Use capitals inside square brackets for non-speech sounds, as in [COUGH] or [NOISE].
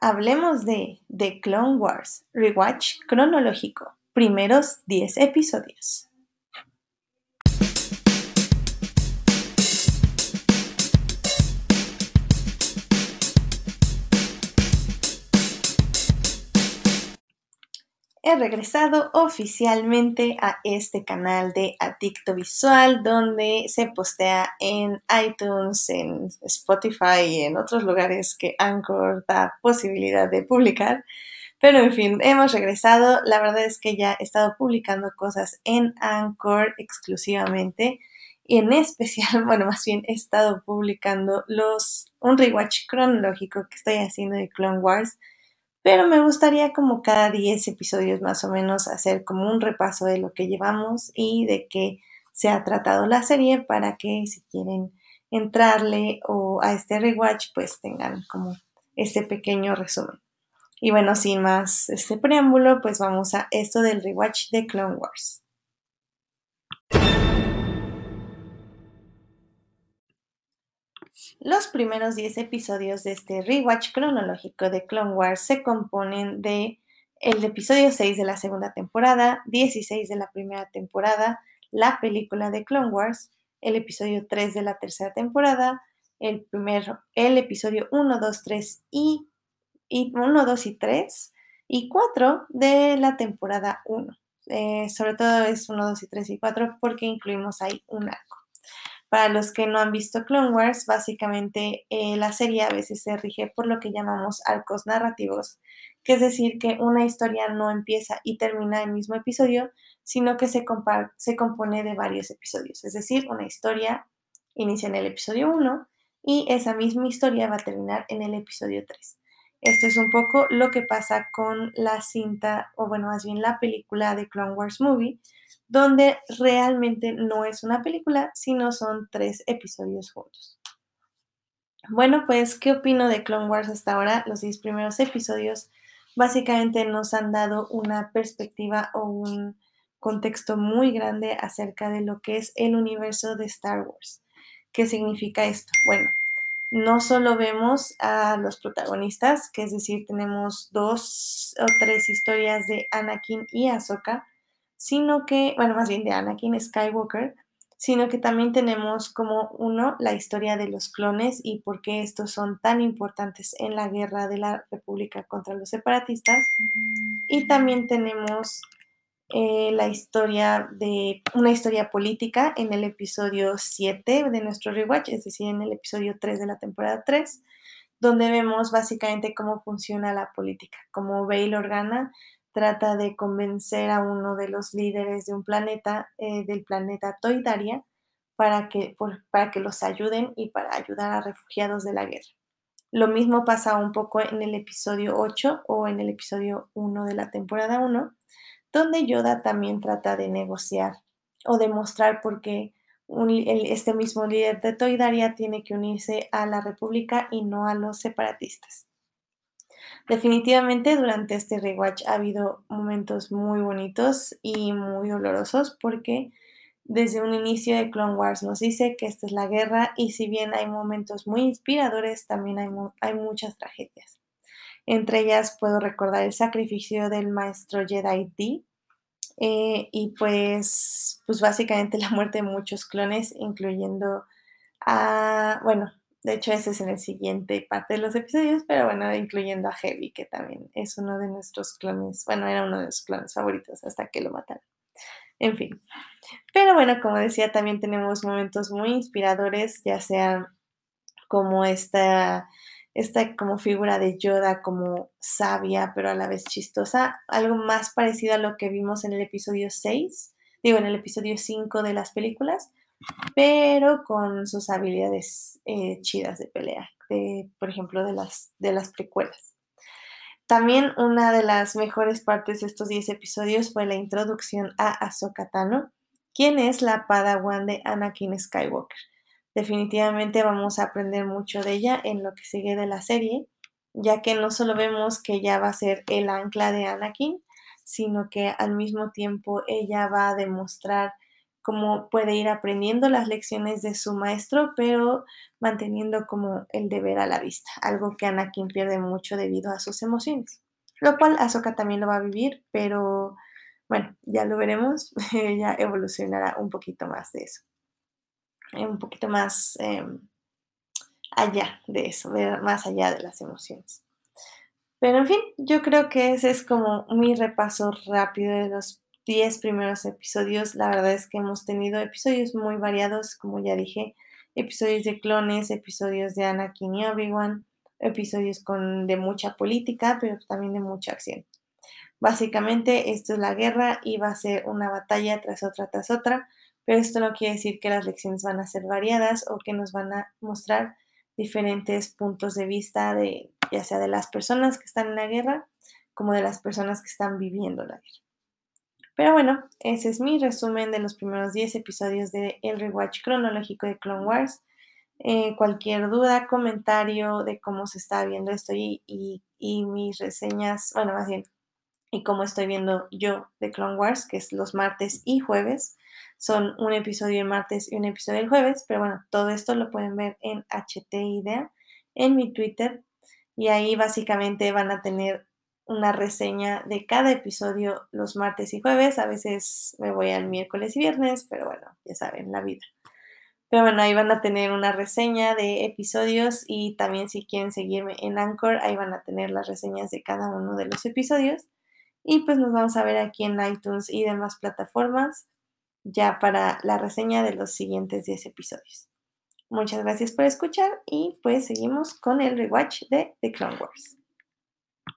hablemos de The Clone Wars, Rewatch cronológico, primeros 10 episodios. He regresado oficialmente a este canal de Adicto Visual donde se postea en iTunes, en Spotify y en otros lugares que Anchor da posibilidad de publicar. Pero en fin, hemos regresado. La verdad es que ya he estado publicando cosas en Anchor exclusivamente. Y en especial, [LAUGHS] bueno, más bien he estado publicando los un rewatch cronológico que estoy haciendo de Clone Wars pero me gustaría como cada 10 episodios más o menos hacer como un repaso de lo que llevamos y de qué se ha tratado la serie para que si quieren entrarle o a este rewatch pues tengan como este pequeño resumen. Y bueno, sin más este preámbulo, pues vamos a esto del rewatch de Clone Wars. Los primeros 10 episodios de este rewatch cronológico de Clone Wars se componen de el episodio 6 de la segunda temporada, 16 de la primera temporada, la película de Clone Wars, el episodio 3 de la tercera temporada, el primero, el episodio 1, 2, 3 y, y 1, 2 y 3 y 4 de la temporada 1. Eh, sobre todo es 1, 2 y 3 y 4 porque incluimos ahí un arco. Para los que no han visto Clone Wars, básicamente eh, la serie a veces se rige por lo que llamamos arcos narrativos, que es decir, que una historia no empieza y termina en el mismo episodio, sino que se, se compone de varios episodios. Es decir, una historia inicia en el episodio 1 y esa misma historia va a terminar en el episodio 3. Esto es un poco lo que pasa con la cinta, o bueno, más bien la película de Clone Wars Movie, donde realmente no es una película, sino son tres episodios juntos. Bueno, pues, ¿qué opino de Clone Wars hasta ahora? Los seis primeros episodios básicamente nos han dado una perspectiva o un contexto muy grande acerca de lo que es el universo de Star Wars. ¿Qué significa esto? Bueno, no solo vemos a los protagonistas, que es decir, tenemos dos o tres historias de Anakin y Ahsoka, sino que, bueno, más bien de Anakin Skywalker, sino que también tenemos como uno la historia de los clones y por qué estos son tan importantes en la guerra de la República contra los separatistas. Y también tenemos eh, la historia de una historia política en el episodio 7 de nuestro rewatch, es decir, en el episodio 3 de la temporada 3, donde vemos básicamente cómo funciona la política, cómo Bail Organa trata de convencer a uno de los líderes de un planeta, eh, del planeta Toidaria, para que, para que los ayuden y para ayudar a refugiados de la guerra. Lo mismo pasa un poco en el episodio 8 o en el episodio 1 de la temporada 1, donde Yoda también trata de negociar o demostrar por qué este mismo líder de Toidaria tiene que unirse a la República y no a los separatistas. Definitivamente durante este rewatch ha habido momentos muy bonitos y muy dolorosos porque desde un inicio de Clone Wars nos dice que esta es la guerra y si bien hay momentos muy inspiradores, también hay, hay muchas tragedias. Entre ellas puedo recordar el sacrificio del maestro Jedi eh, y pues, pues básicamente [LAUGHS] la muerte de muchos clones, incluyendo a, bueno, de hecho, ese es en el siguiente parte de los episodios, pero bueno, incluyendo a Heavy, que también es uno de nuestros clones, bueno, era uno de nuestros clones favoritos hasta que lo mataron. En fin. Pero bueno, como decía, también tenemos momentos muy inspiradores, ya sea como esta, esta como figura de Yoda como sabia, pero a la vez chistosa, algo más parecido a lo que vimos en el episodio 6, digo, en el episodio 5 de las películas, pero con sus habilidades eh, chidas de pelea, por ejemplo, de las, de las precuelas. También una de las mejores partes de estos 10 episodios fue la introducción a Ahsoka Tano, quien es la padawan de Anakin Skywalker. Definitivamente vamos a aprender mucho de ella en lo que sigue de la serie, ya que no solo vemos que ella va a ser el ancla de Anakin, sino que al mismo tiempo ella va a demostrar cómo puede ir aprendiendo las lecciones de su maestro, pero manteniendo como el deber a la vista, algo que Anakin pierde mucho debido a sus emociones. Lo cual Ahsoka también lo va a vivir, pero bueno, ya lo veremos, [LAUGHS] ya evolucionará un poquito más de eso. Un poquito más em, allá de eso, más allá de las emociones. Pero en fin, yo creo que ese es como mi repaso rápido de los 10 primeros episodios. La verdad es que hemos tenido episodios muy variados, como ya dije, episodios de clones, episodios de Anakin y Obi-Wan, episodios con, de mucha política, pero también de mucha acción. Básicamente esto es la guerra y va a ser una batalla tras otra tras otra, pero esto no quiere decir que las lecciones van a ser variadas o que nos van a mostrar diferentes puntos de vista de ya sea de las personas que están en la guerra como de las personas que están viviendo la guerra. Pero bueno, ese es mi resumen de los primeros 10 episodios de El Rewatch cronológico de Clone Wars. Eh, cualquier duda, comentario de cómo se está viendo esto y, y, mis reseñas, bueno, más bien, y cómo estoy viendo yo de Clone Wars, que es los martes y jueves, son un episodio el martes y un episodio el jueves, pero bueno, todo esto lo pueden ver en HT Idea, en mi Twitter, y ahí básicamente van a tener una reseña de cada episodio los martes y jueves, a veces me voy al miércoles y viernes, pero bueno, ya saben, la vida. Pero bueno, ahí van a tener una reseña de episodios y también si quieren seguirme en Anchor, ahí van a tener las reseñas de cada uno de los episodios. Y pues nos vamos a ver aquí en iTunes y demás plataformas ya para la reseña de los siguientes 10 episodios. Muchas gracias por escuchar y pues seguimos con el rewatch de The Clone Wars.